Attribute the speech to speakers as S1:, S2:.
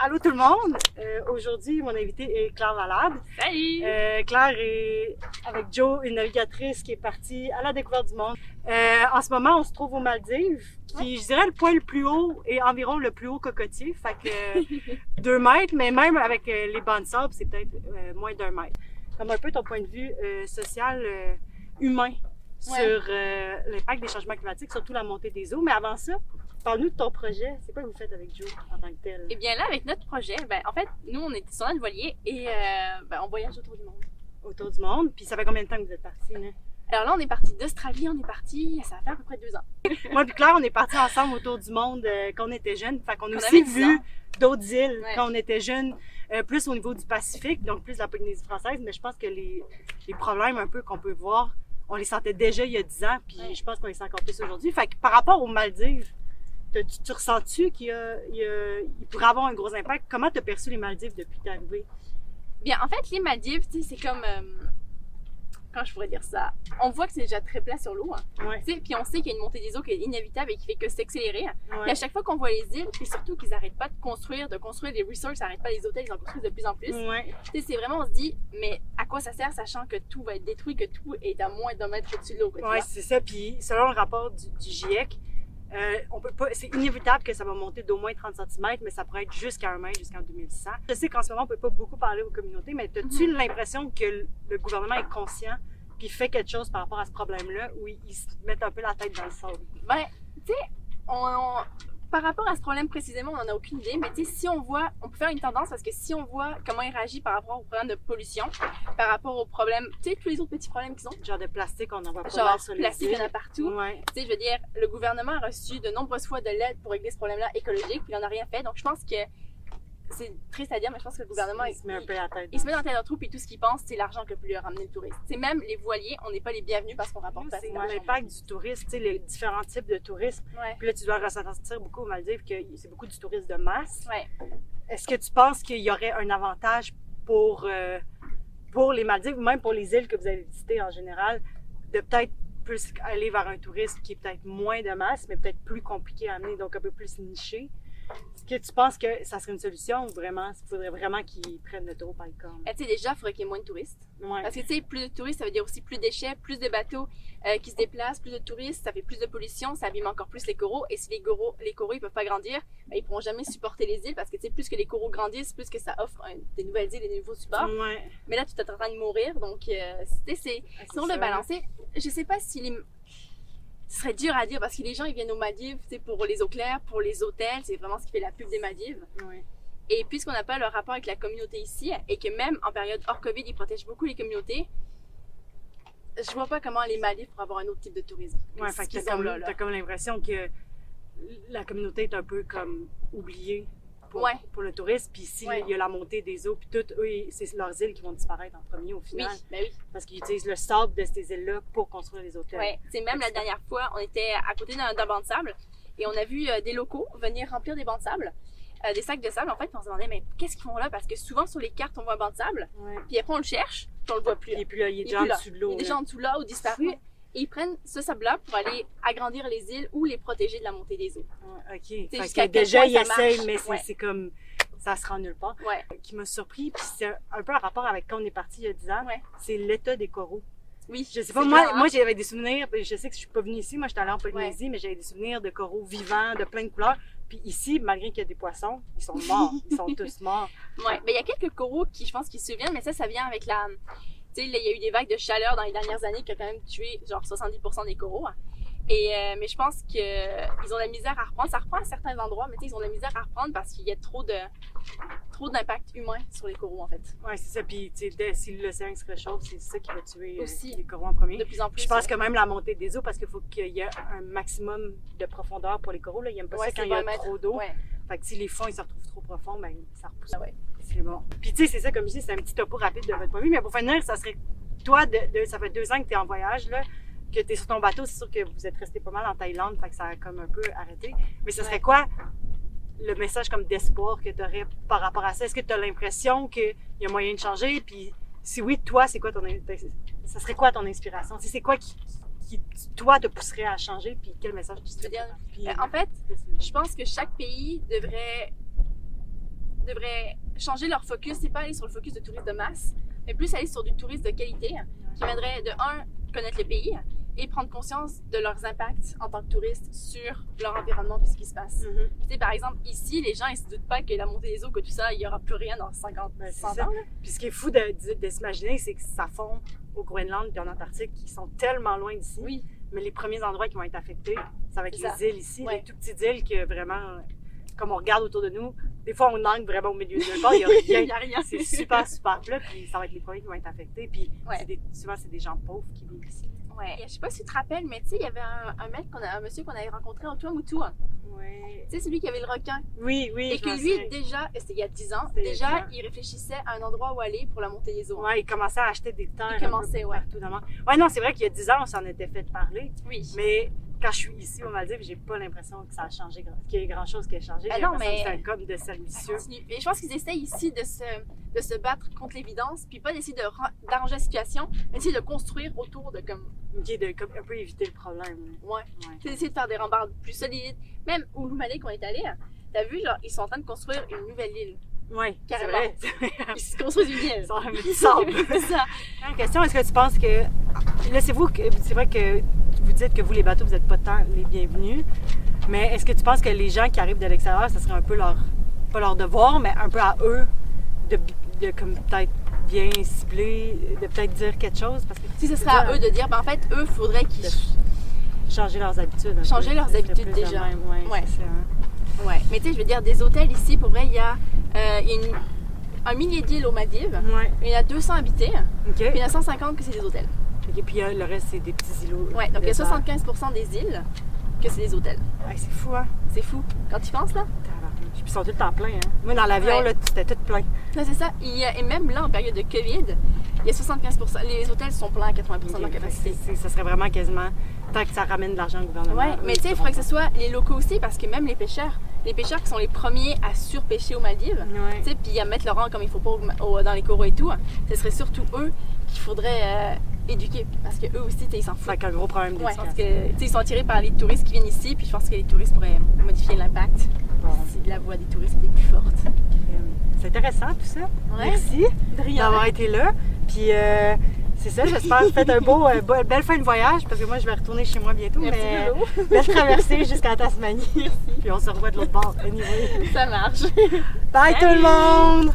S1: allô tout le monde! Euh, Aujourd'hui, mon invité est Claire Valade.
S2: Salut!
S1: Euh, Claire est avec Joe, une navigatrice qui est partie à la découverte du monde. Euh, en ce moment, on se trouve aux Maldives, qui, je dirais, le point le plus haut et environ le plus haut cocotier. Fait que euh, deux mètres, mais même avec les bancs de sable, c'est peut-être moins d'un mètre. Comme un peu ton point de vue social, humain sur euh, l'impact des changements climatiques, surtout la montée des eaux. Mais avant ça, parle-nous de ton projet. C'est quoi que vous faites avec Joe en tant que tel?
S2: Et bien là, avec notre projet, ben, en fait, nous, on était sur notre voilier et euh, ben, on voyage autour du monde.
S1: Autour du monde. Puis ça fait combien de temps que vous êtes partis? Là?
S2: Alors là, on est parti d'Australie, on est parti, ça va faire à peu près deux ans.
S1: Moi puis Claire, on est partis ensemble autour du monde euh, quand on était jeunes. Fait qu'on a
S2: On
S1: aussi
S2: avait 10
S1: vu d'autres îles
S2: Ouais.
S1: quand on était jeunes, euh, plus au niveau du Pacifique, donc plus la Polynésie française. Mais je pense que les, les problèmes un peu qu'on peut voir, on les sentait déjà il y a 10 ans, puis
S2: Ouais.
S1: je pense qu'on les sent encore plus aujourd'hui. Fait que par rapport aux Maldives, tu, tu ressens-tu qu'il pourrait avoir un gros impact? Comment t'as perçu les Maldives depuis que t'es arrivée?
S2: Bien, en fait, les Maldives, tu c'est comme. euh, comment je pourrais dire ça? On voit que c'est déjà très plat sur l'eau. hein.
S1: Ouais.
S2: Tu sais, Puis on sait qu'il y a une montée des eaux qui est inévitable et qui fait que s'accélérer. Puis
S1: ouais.
S2: à chaque fois qu'on voit les îles, puis surtout qu'ils n'arrêtent pas de construire, de construire des resorts, ils n'arrêtent pas les hôtels, ils en construisent de plus en plus.
S1: Ouais.
S2: Tu sais, c'est vraiment, on se dit, mais à quoi ça sert, sachant que tout va être détruit, que tout est à moins d'un mètre au-dessus de l'eau, vois?
S1: c'est ça. Puis selon le rapport du, du GIEC, euh, pas, c'est inévitable que ça va monter d'au moins 30 cm, mais ça pourrait être jusqu'à un mètre, jusqu'en 2100. Je sais qu'en ce moment, on peut pas beaucoup parler aux communautés, mais as-tu
S2: Mhm.
S1: l'impression que le- gouvernement est conscient puis fait quelque chose par rapport à ce problème-là, où ils, ils se mettent un peu la tête dans le sable?
S2: Ben, tu sais, on, on- par rapport à ce problème précisément, on n'en a aucune idée, mais tu sais, si on voit, on peut faire une tendance parce que si on voit comment il réagit par rapport au problème de pollution, par rapport aux problèmes, tu sais, tous les autres petits problèmes qu'ils ont,
S1: Genre de plastique, on en voit pas
S2: genre
S1: mal sur les
S2: plastique, il y en a partout.
S1: Ouais.
S2: Tu sais, je veux dire, le gouvernement a reçu de nombreuses fois de l'aide pour régler ce problème-là écologique, puis il n'en a rien fait. Donc, je pense que c'est triste à dire, mais je pense que le gouvernement,
S1: il se met un peu la tête.
S2: il se met dans la tête d'un trou, puis tout ce qu'il pense, c'est l'argent que peut lui ramener le touriste. C'est même les voiliers, on n'est pas les bienvenus parce qu'on rapporte pas
S1: C'est l'impact du tourisme, tu sais, les différents types de tourisme.
S2: Ouais.
S1: Puis là, tu dois ressentir beaucoup aux Maldives que c'est beaucoup du tourisme de masse.
S2: Ouais.
S1: Est-ce que tu penses qu'il y aurait un avantage pour, euh, pour les Maldives, ou même pour les îles que vous avez visitées en général, de peut-être plus aller vers un tourisme qui est peut-être moins de masse, mais peut-être plus compliqué à amener, donc un peu plus niché? Est-ce que tu penses que ça serait une solution ou vraiment, il faudrait vraiment qu'ils prennent le taureau par le cornes?
S2: Eh, Tu sais, déjà, il faudrait qu'il y ait moins de touristes.
S1: Ouais.
S2: Parce que, tu sais, plus de touristes, ça veut dire aussi plus de déchets, plus de bateaux euh, qui se déplacent, plus de touristes, ça fait plus de pollution, ça abîme encore plus les coraux. Et si les coraux, les coraux, ils peuvent pas grandir, ben, ils pourront jamais supporter les îles parce que, tu sais, plus que les coraux grandissent, plus que ça offre un- des nouvelles îles des nouveaux supports.
S1: Ouais.
S2: Mais là, tu es en train de mourir, donc, euh, c'est...
S1: Ah, c'est
S2: Sinon, le balancer, je sais pas si les... Ce serait dur à dire parce que les gens, ils viennent aux Maldives, sais, pour les eaux claires, pour les hôtels, c'est vraiment ce qui fait la pub des Maldives.
S1: Ouais.
S2: Et puisqu'on n'a pas le rapport avec la communauté ici, et que même en période hors Covid, ils protègent beaucoup les communautés, je vois pas comment les Maldives pourraient avoir un autre type de tourisme.
S1: Ouais, fait que t'as comme, comme l'impression que la communauté est un peu comme oubliée pour,
S2: Ouais.
S1: pour le tourisme. Puis s'il
S2: Ouais.
S1: y a la montée des eaux, puis tout, eux, c'est leurs îles qui vont disparaître en premier au
S2: Oui,
S1: final.
S2: ben oui.
S1: Parce qu'ils utilisent le sable de ces îles-là pour construire les hôtels.
S2: Ouais. C'est même la dernière fois, on était à côté d'un banc de sable et on a vu euh, des locaux venir remplir des bancs de sable, euh, des sacs de sable. En fait, on se demandait, mais qu'est-ce qu'ils font là? Parce que souvent sur les cartes, on voit un banc de sable, puis après on le cherche, puis on le voit plus.
S1: Là, il est
S2: Il est
S1: déjà
S2: plus
S1: en
S2: là.
S1: dessous de
S2: Il
S1: l'eau.
S2: est déjà
S1: là.
S2: en dessous là ou disparu. Et ils prennent ce sable-là pour aller agrandir les îles ou les protéger de la montée des eaux.
S1: Ouais, OK. Que déjà, ils essayent, mais c'est
S2: Ouais.
S1: comme... Ça se rend nulle part.
S2: Ouais.
S1: Qui m'a surpris, puis c'est un peu en rapport avec quand on est parti il y a 10 ans,
S2: Ouais.
S1: c'est l'état des coraux.
S2: Oui.
S1: Je sais pas, moi,
S2: hein?
S1: moi j'avais des souvenirs, je sais que je suis pas venue ici, moi j'étais allée en Polynésie, mais j'avais des souvenirs de coraux vivants, de plein de couleurs. Puis ici, malgré qu'il y a des poissons, ils sont morts, ils sont tous morts.
S2: Ouais, mais il y a quelques coraux qui, je pense, qui se souviennent, mais ça, ça vient avec la. Tu sais, il y a eu des vagues de chaleur dans les dernières années qui ont quand même tué genre 70% des coraux. Et, euh, mais je pense qu'ils ont de la misère à reprendre. Ça reprend à certains endroits, mais ils ont de la misère à reprendre parce qu'il y a trop de trop d'impact humain sur les coraux, en fait.
S1: Ouais, c'est ça. Puis, dès- si l'océan se réchauffe, c'est ça qui va tuer euh,
S2: Aussi.
S1: les coraux en premier.
S2: De plus en plus.
S1: je pense
S2: ouais.
S1: que même la montée des eaux, parce qu'il faut qu'il y ait un maximum de profondeur pour les coraux. Là. Ils n'aiment pas
S2: Ouais,
S1: ça quand il y a
S2: 20 mètres.
S1: trop d'eau.
S2: Ouais.
S1: Fait que si les fonds ils se retrouvent trop profonds, ben ça repousse.
S2: Ah.
S1: C'est bon. Puis tu sais, c'est ça, comme je dis, c'est un petit topo rapide de votre point de vue. Mais pour finir, ça serait toi, de, de- ça fait deux ans que tu es en voyage, là, que tu es sur ton bateau. C'est sûr que vous êtes resté pas mal en Thaïlande, fait que ça a comme un peu arrêté. Mais ce serait
S2: Ouais.
S1: quoi le message comme d'espoir que tu aurais par rapport à ça? Est-ce que tu as l'impression qu'il y a moyen de changer? Puis si oui, toi, c'est quoi ton. Ça serait quoi ton inspiration? Sais, C'est quoi qui, qui, toi, te pousserait à changer? Puis quel message tu
S2: veux dire,
S1: Puis,
S2: En fait, je pense que chaque pays devrait devraient changer leur focus. C'est pas aller sur le focus de touristes de masse, mais plus aller sur du tourisme de qualité qui viendrait de un connaître le pays et prendre conscience de leurs impacts en tant que touristes sur leur environnement puis ce qui se passe.
S1: Mhm.
S2: Tu sais, par exemple, ici, les gens, ils se doutent pas que la montée des eaux, que tout ça, il y aura plus rien dans 50,
S1: Ben, c'est
S2: 100
S1: ça.
S2: ans. là.
S1: Puis ce qui est fou de, de- de s'imaginer, c'est que ça fond au Groenland puis en Antarctique qui sont tellement loin d'ici.
S2: Oui,
S1: Mais les premiers endroits qui vont être affectés, ça va être les
S2: ça.
S1: îles ici,
S2: Ouais.
S1: les tout petites îles que vraiment, comme on regarde autour de nous, des fois on angle vraiment au milieu de nulle part, il n'y a rien. C'est super, super plat, puis ça va être les premiers qui vont être affectés. Puis
S2: Ouais.
S1: c'est des- souvent, c'est des gens pauvres qui vivent ici.
S2: Ouais. Je sais pas si tu te rappelles, mais tu sais, il y avait un, un mec, qu'on a, un monsieur qu'on avait rencontré en Tuamotu. hein.
S1: Ouais.
S2: Tu sais, celui qui avait le requin.
S1: Oui, oui.
S2: Et
S1: je
S2: que lui, déjà, c'était il y a 10 ans, déjà,
S1: 10 ans.
S2: il réfléchissait à un endroit où aller pour la montée des eaux.
S1: Ouais, il commençait à acheter des terres.
S2: Il commençait, ouais.
S1: Partout dans le monde. Ouais, non, c'est vrai qu'il y a 10 ans, on s'en était fait parler.
S2: Oui.
S1: Mais quand je suis ici aux Maldives, j'ai pas l'impression que ça a changé, qu'il y ait grand chose qui a changé.
S2: Ben
S1: J'ai
S2: non, mais-
S1: que c'est un comme de cercle vicieux.
S2: continue. Et je pense qu'ils essayent ici de se, de se battre contre l'évidence, puis pas d'essayer de d'arranger la situation, mais d'essayer de construire autour de comme.
S1: Est de comme, un peu éviter le problème.
S2: Ouais.
S1: Ouais.
S2: C'est d'essayer de faire des rambardes plus solides. Même où Malik, on est allé, hein, t'as vu, genre, ils sont en train de construire une nouvelle île.
S1: Ouais, c'est vrai.
S2: Ils se construisent
S1: du sable.
S2: C'est ça.
S1: Une question, est-ce que tu penses que. Là, c'est vous que. C'est vrai que vous dites que vous, les bateaux, vous n'êtes pas tant les bienvenus. Mais est-ce que tu penses que les gens qui arrivent de l'extérieur, ça serait un peu leur. Pas leur devoir, mais un peu à eux de, de comme peut-être bien cibler, de peut-être dire quelque chose? Parce que
S2: Si ce serait à eux de dire, ben en fait, eux, faudrait qu'ils.
S1: changer leurs habitudes.
S2: Changer
S1: peu.
S2: leurs
S1: Ça
S2: habitudes déjà.
S1: même, Ouais,
S2: Ouais.
S1: c'est ça, hein.
S2: Ouais. Mais tu sais, je veux dire, des hôtels ici, pour vrai, il y a, il y a une- un millier d'îles aux Maldives.
S1: Ouais.
S2: Il y en a 200 habités,
S1: OK.
S2: puis il y en a 150 que c'est des hôtels.
S1: Et puis euh, le reste, c'est des petits îlots.
S2: Ouais, donc il y a
S1: de sable.
S2: 75% des îles que c'est des hôtels.
S1: Ouais, c'est fou, hein?
S2: C'est fou. Quand tu penses là?
S1: Puis ils sont tout le temps pleins, hein? Moi, dans l'avion,
S2: Ouais.
S1: là, c'était tout plein.
S2: Non, c'est ça. Il y a- et même là, en période de COVID, il y a 75%. Les hôtels sont pleins à 80% de leur capacité.
S1: c'est- Ça serait vraiment quasiment tant que ça ramène de l'argent au gouvernement.
S2: Ouais, mais tu sais, il faudrait que ce soit les locaux aussi, parce que même les pêcheurs, les pêcheurs qui sont les premiers à surpêcher aux Maldives,
S1: Ouais.
S2: tu sais, puis à mettre le rang comme il faut pas au- au- dans les coraux et tout, ce serait surtout eux qu'il faudrait euh, éduquer, parce que eux aussi, ils s'en foutent.
S1: C'est un gros problème
S2: Ouais, parce que ils sont attirés par les touristes qui viennent ici, puis je pense que les touristes pourraient modifier l'impact
S1: Bon,
S2: si la voix des touristes était plus forte.
S1: C'est intéressant tout ça.
S2: Ouais.
S1: Merci d'avoir été là. Puis euh, c'est ça, j'espère que vous faites un beau, euh, belle fin de voyage parce que moi je vais retourner chez moi bientôt.
S2: Merci
S1: mais
S2: Lolo.
S1: belle traversée jusqu'à Tasmanie. Puis on se revoit de l'autre bord. Anyway.
S2: Ça marche.
S1: Bye tout le monde!